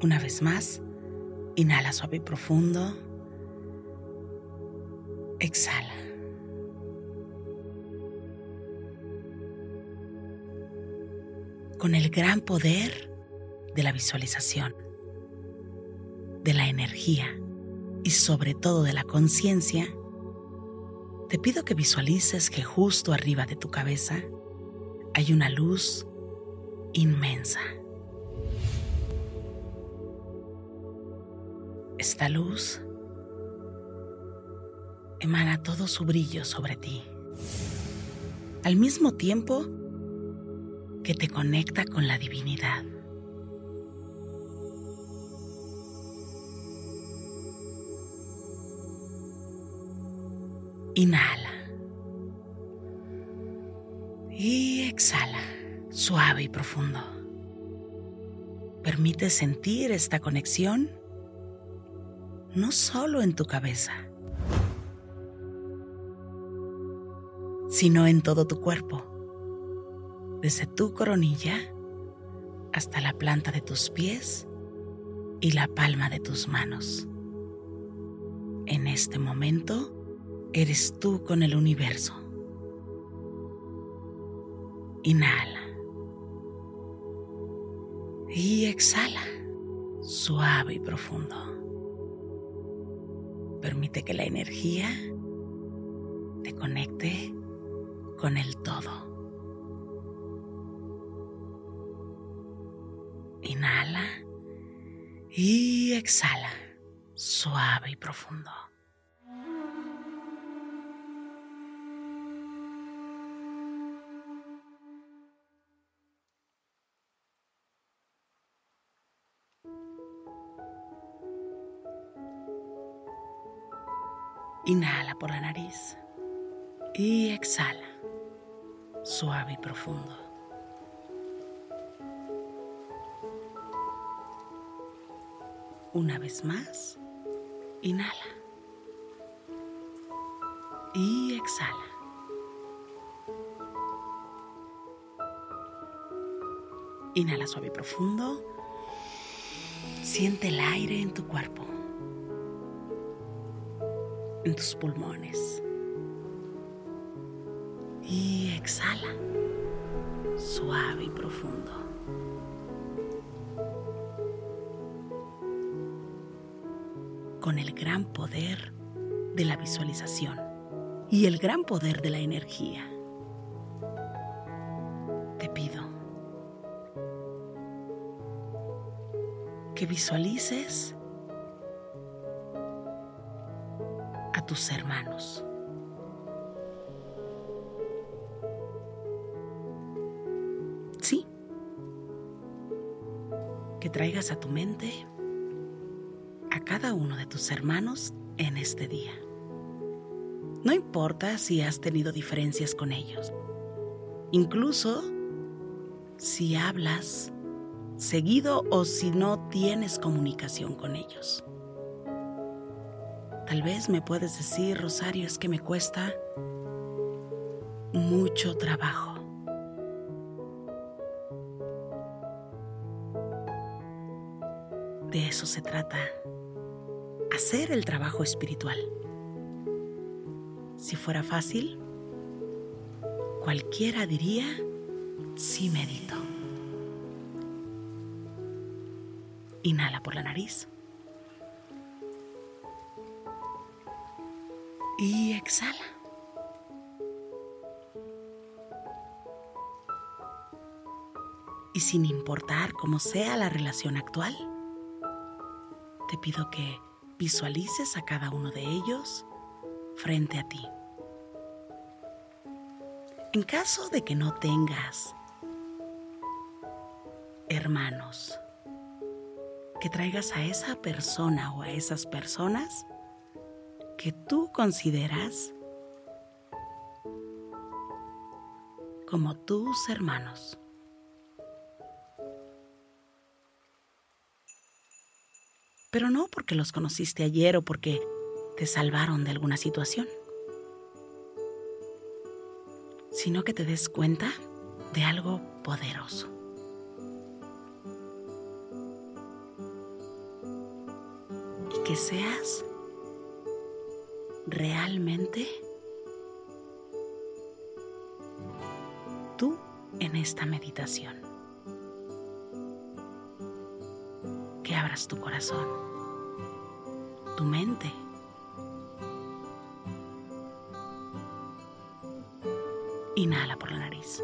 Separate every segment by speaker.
Speaker 1: Una vez más, inhala suave y profundo. Exhala. Con el gran poder de la visualización, de la energía y sobre todo de la conciencia, te pido que visualices que justo arriba de tu cabeza hay una luz inmensa. Esta luz emana todo su brillo sobre ti, al mismo tiempo que te conecta con la divinidad. Inhala. Y exhala, suave y profundo. Permite sentir esta conexión no solo en tu cabeza, sino en todo tu cuerpo, desde tu coronilla hasta la planta de tus pies y la palma de tus manos. En este momento eres tú con el universo. Inhala. Y exhala, suave y profundo. Permite que la energía te conecte con el todo. Inhala y exhala, suave y profundo. Inhala por la nariz y exhala, suave y profundo. Una vez más, inhala y exhala. Inhala suave y profundo. Siente el aire en tu cuerpo en tus pulmones. Y exhala, suave y profundo. Con el gran poder de la visualización y el gran poder de la energía, te pido que visualices tus hermanos. Sí, que traigas a tu mente a cada uno de tus hermanos en este día. No importa si has tenido diferencias con ellos, incluso si hablas seguido o si no tienes comunicación con ellos. Tal vez me puedes decir, Rosario, es que me cuesta mucho trabajo. De eso se trata, hacer el trabajo espiritual. Si fuera fácil, cualquiera diría, sí medito. Inhala por la nariz. Y exhala. Y sin importar cómo sea la relación actual, te pido que visualices a cada uno de ellos frente a ti. En caso de que no tengas hermanos, que traigas a esa persona o a esas personas que tú consideras como tus hermanos. Pero no porque los conociste ayer o porque te salvaron de alguna situación, sino que te des cuenta de algo poderoso. Y que seas realmente tú en esta meditación. Que abras tu corazón, tu mente. Inhala por la nariz.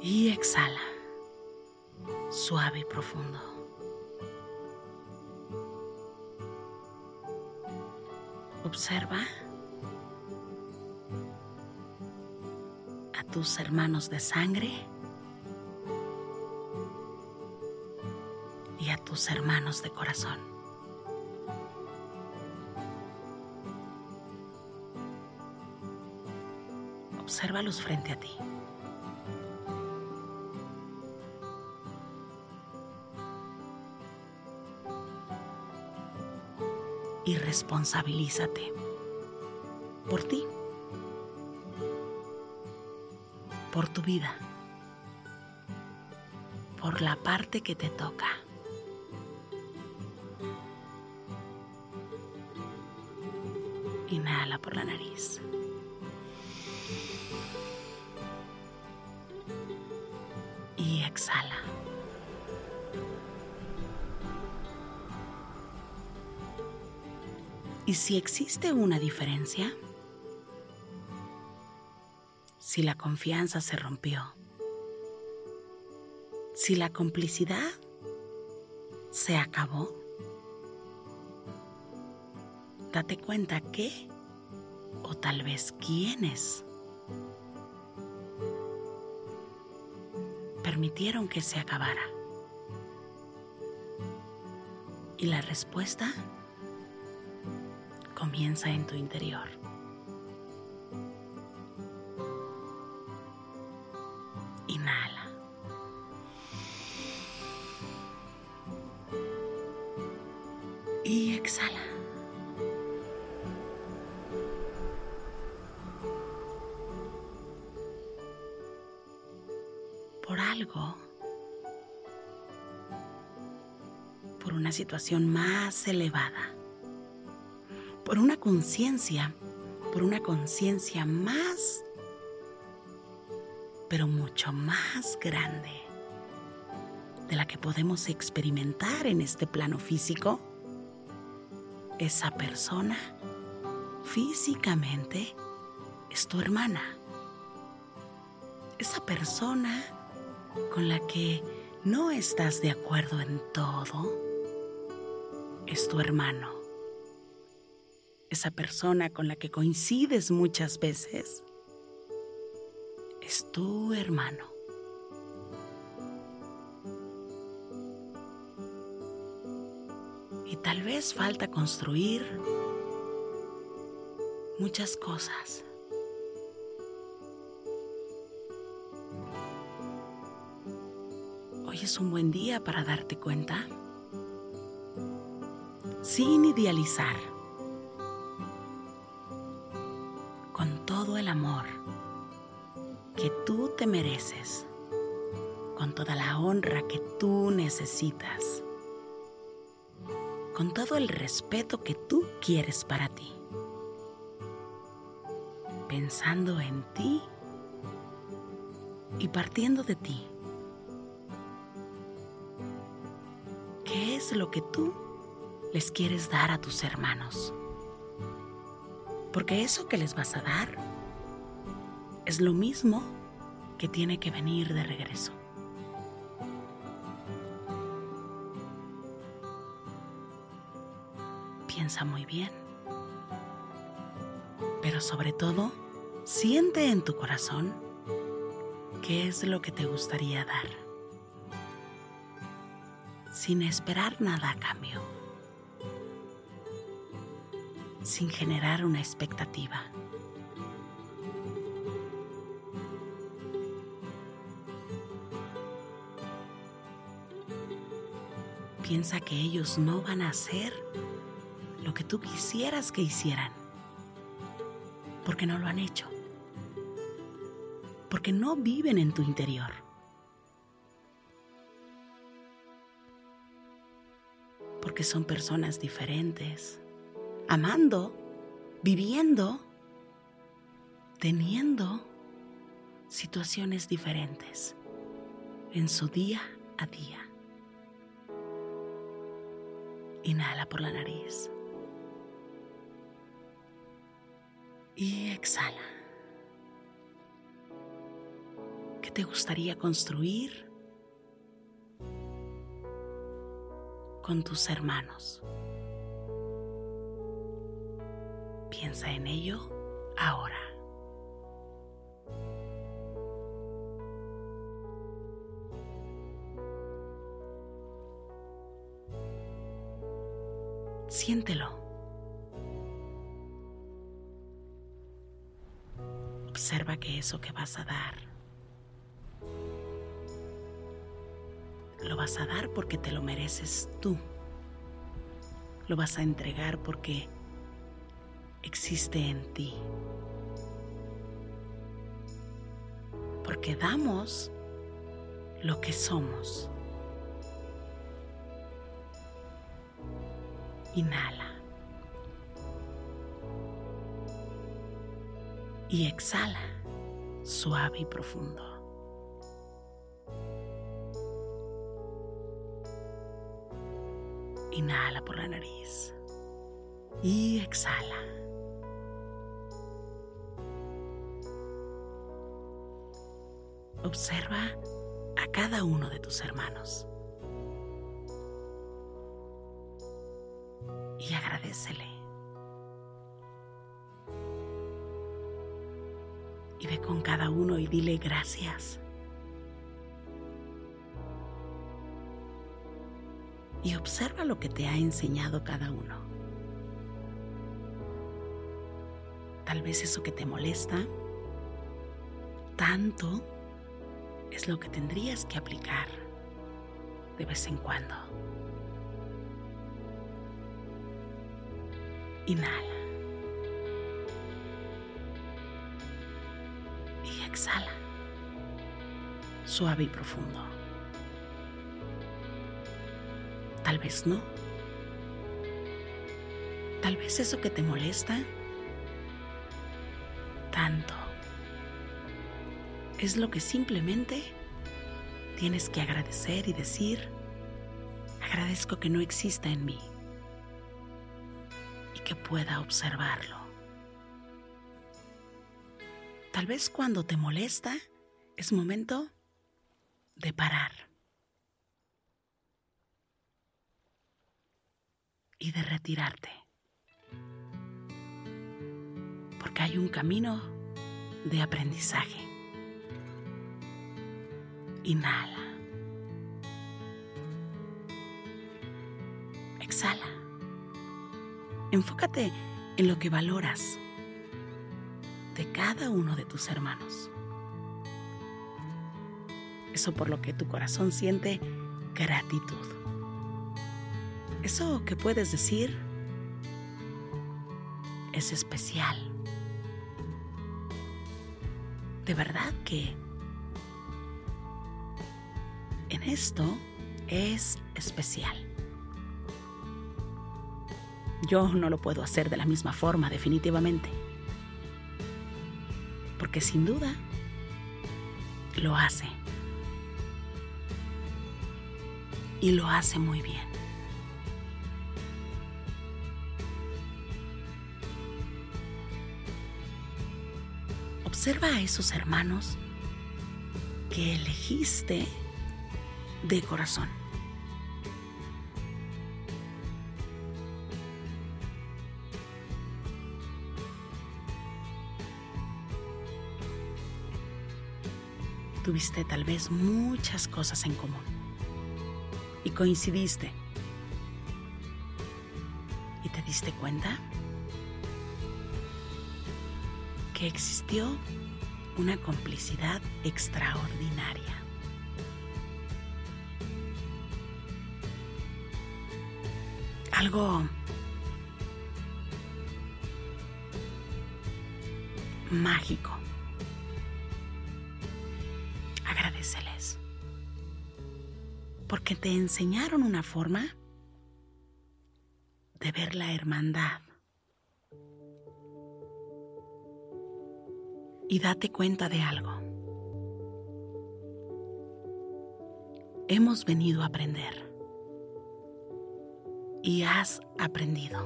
Speaker 1: Y exhala, suave y profundo. Observa a tus hermanos de sangre y a tus hermanos de corazón. Obsérvalos frente a ti. Y responsabilízate por ti, por tu vida, por la parte que te toca. Inhala por la nariz. Y si existe una diferencia, si la confianza se rompió, si la complicidad se acabó, date cuenta que, o tal vez quiénes, permitieron que se acabara. Y la respuesta comienza en tu interior. Inhala. Y exhala. Por algo, por una situación más elevada por una conciencia, por una conciencia más, pero mucho más grande de la que podemos experimentar en este plano físico, esa persona físicamente es tu hermana. Esa persona con la que no estás de acuerdo en todo es tu hermano esa persona con la que coincides muchas veces, es tu hermano. Y tal vez falta construir muchas cosas. Hoy es un buen día para darte cuenta sin idealizar mereces, con toda la honra que tú necesitas, con todo el respeto que tú quieres para ti. pensando en ti y partiendo de ti. ¿Qué es lo que tú les quieres dar a tus hermanos? Porque eso que les vas a dar es lo mismo que tiene que venir de regreso. Piensa muy bien. Pero sobre todo, siente en tu corazón qué es lo que te gustaría dar, sin esperar nada a cambio, sin generar una expectativa. Piensa que ellos no van a hacer lo que tú quisieras que hicieran, porque no lo han hecho, porque no viven en tu interior. Porque son personas diferentes, amando, viviendo, teniendo situaciones diferentes en su día a día. Inhala por la nariz. Y exhala. ¿Qué te gustaría construir con tus hermanos? Piensa en ello ahora. Siéntelo. Observa que eso que vas a dar, lo vas a dar porque te lo mereces tú. Lo vas a entregar porque existe en ti. Porque damos lo que somos. Inhala. Y exhala, suave y profundo. Inhala por la nariz. Y exhala. Observa a cada uno de tus hermanos. Y ve con cada uno y dile gracias. Y observa lo que te ha enseñado cada uno. Tal vez eso que te molesta tanto es lo que tendrías que aplicar de vez en cuando. Inhala. Y exhala. Suave y profundo. Tal vez no. Tal vez eso que te molesta tanto es lo que simplemente tienes que agradecer y decir, agradezco que no exista en mí pueda observarlo. Tal vez cuando te molesta es momento de parar y de retirarte. Porque hay un camino de aprendizaje. Inhala. Enfócate en lo que valoras de cada uno de tus hermanos. Eso por lo que tu corazón siente gratitud. Eso que puedes decir es especial. De verdad que en esto es especial. Yo no lo puedo hacer de la misma forma, definitivamente. porque sin duda lo hace. Y lo hace muy bien. Observa a esos hermanos que elegiste de corazón. Tuviste tal vez muchas cosas en común y coincidiste. ¿Y te diste cuenta? Que existió una complicidad extraordinaria. Algo mágico. Porque te enseñaron una forma de ver la hermandad y date cuenta de algo. Hemos venido a aprender y has aprendido.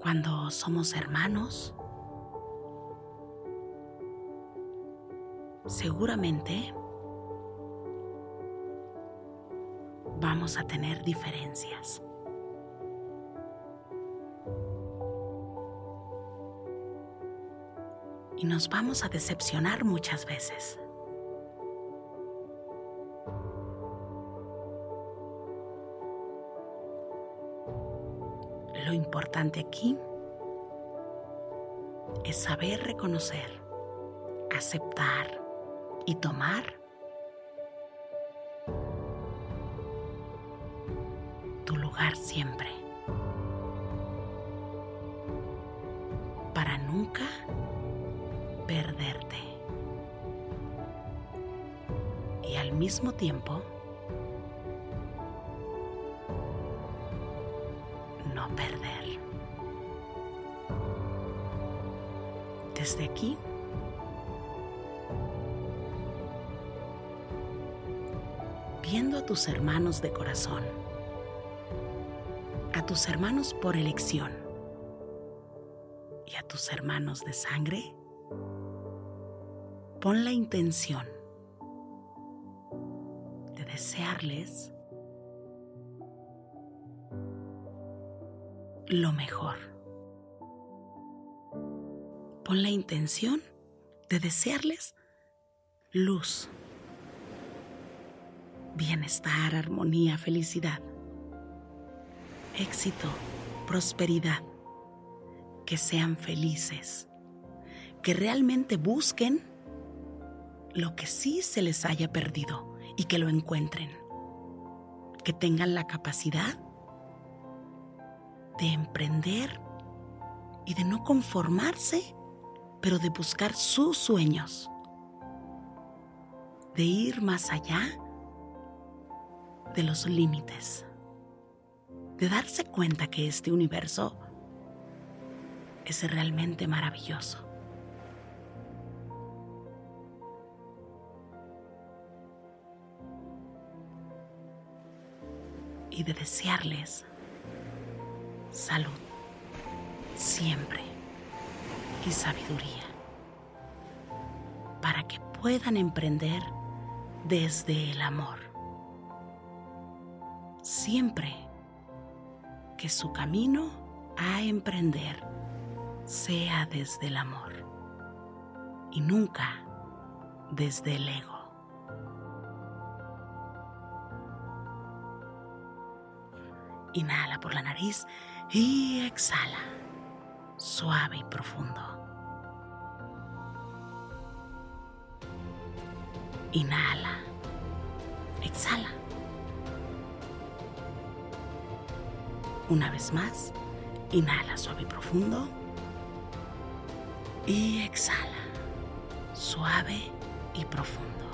Speaker 1: Cuando somos hermanos, seguramente vamos a tener diferencias. y nos vamos a decepcionar muchas veces. Lo importante aquí es saber reconocer, aceptar y tomar Para nunca perderte. Y al mismo tiempo, no perder. Desde aquí, viendo a tus hermanos de corazón, tus hermanos por elección y a tus hermanos de sangre, pon la intención de desearles lo mejor. Pon la intención de desearles luz, bienestar, armonía, felicidad, éxito, prosperidad, que sean felices, que realmente busquen lo que sí se les haya perdido y que lo encuentren. Que tengan la capacidad de emprender y de no conformarse, pero de buscar sus sueños, de ir más allá de los límites, de darse cuenta que este universo es realmente maravilloso. y de desearles salud siempre y sabiduría para que puedan emprender desde el amor. Siempre que su camino a emprender sea desde el amor y nunca desde el ego. Inhala por la nariz y exhala, suave y profundo. Inhala, exhala. Una vez más, inhala suave y profundo. Y exhala, suave y profundo.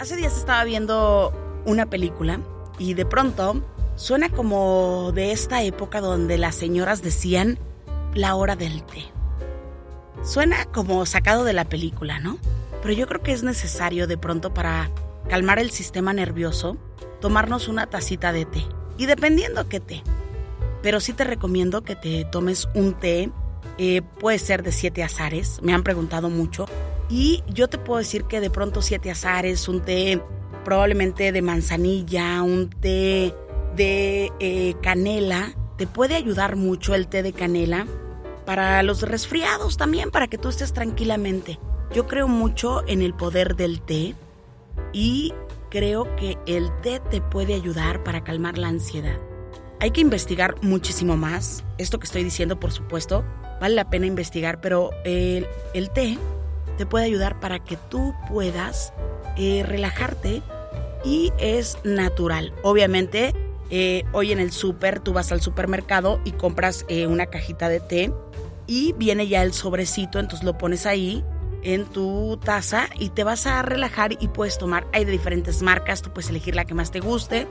Speaker 1: Hace días estaba viendo una película y de pronto suena como de esta época donde las señoras decían la hora del té. Suena como sacado de la película, ¿no? Pero yo creo que es necesario de pronto para calmar el sistema nervioso tomarnos una tacita de té. Y dependiendo qué té. Pero sí te recomiendo que te tomes un té, eh, puede ser de siete azares, me han preguntado mucho, y yo te puedo decir que de pronto siete azares, un té probablemente de manzanilla, un té de eh, canela, te puede ayudar mucho el té de canela para los resfriados también, para que tú estés tranquilamente. Yo creo mucho en el poder del té y creo que el té te puede ayudar para calmar la ansiedad. Hay que investigar muchísimo más. Esto que estoy diciendo, por supuesto, vale la pena investigar, pero el, el té te puede ayudar para que tú puedas eh, relajarte y es natural. Obviamente, eh, hoy en el súper, tú vas al supermercado y compras eh, una cajita de té y viene ya el sobrecito, entonces lo pones ahí en tu taza y te vas a relajar y puedes tomar. Hay de diferentes marcas, tú puedes elegir la que más te guste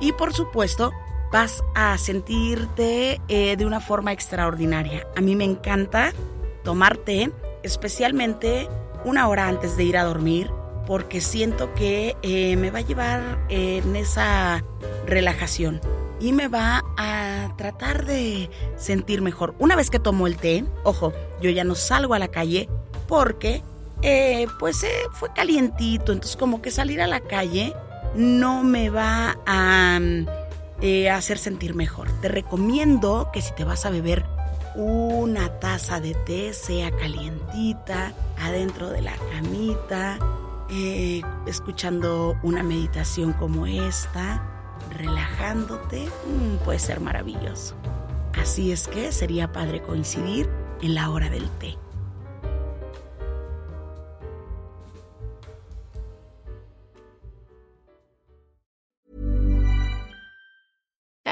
Speaker 1: y por supuesto vas a sentirte de una forma extraordinaria. A mí me encanta tomar té especialmente una hora antes de ir a dormir, porque siento que eh, me va a llevar en esa relajación y me va a tratar de sentir mejor. Una vez que tomo el té, ojo, yo ya no salgo a la calle porque eh, pues eh, fue calientito, entonces como que salir a la calle no me va a hacer sentir mejor. Te recomiendo que si te vas a beber una taza de té, sea calientita, adentro de la camita, eh, escuchando una meditación como esta, relajándote, mm, puede ser maravilloso. Así es que sería padre coincidir en la hora del té.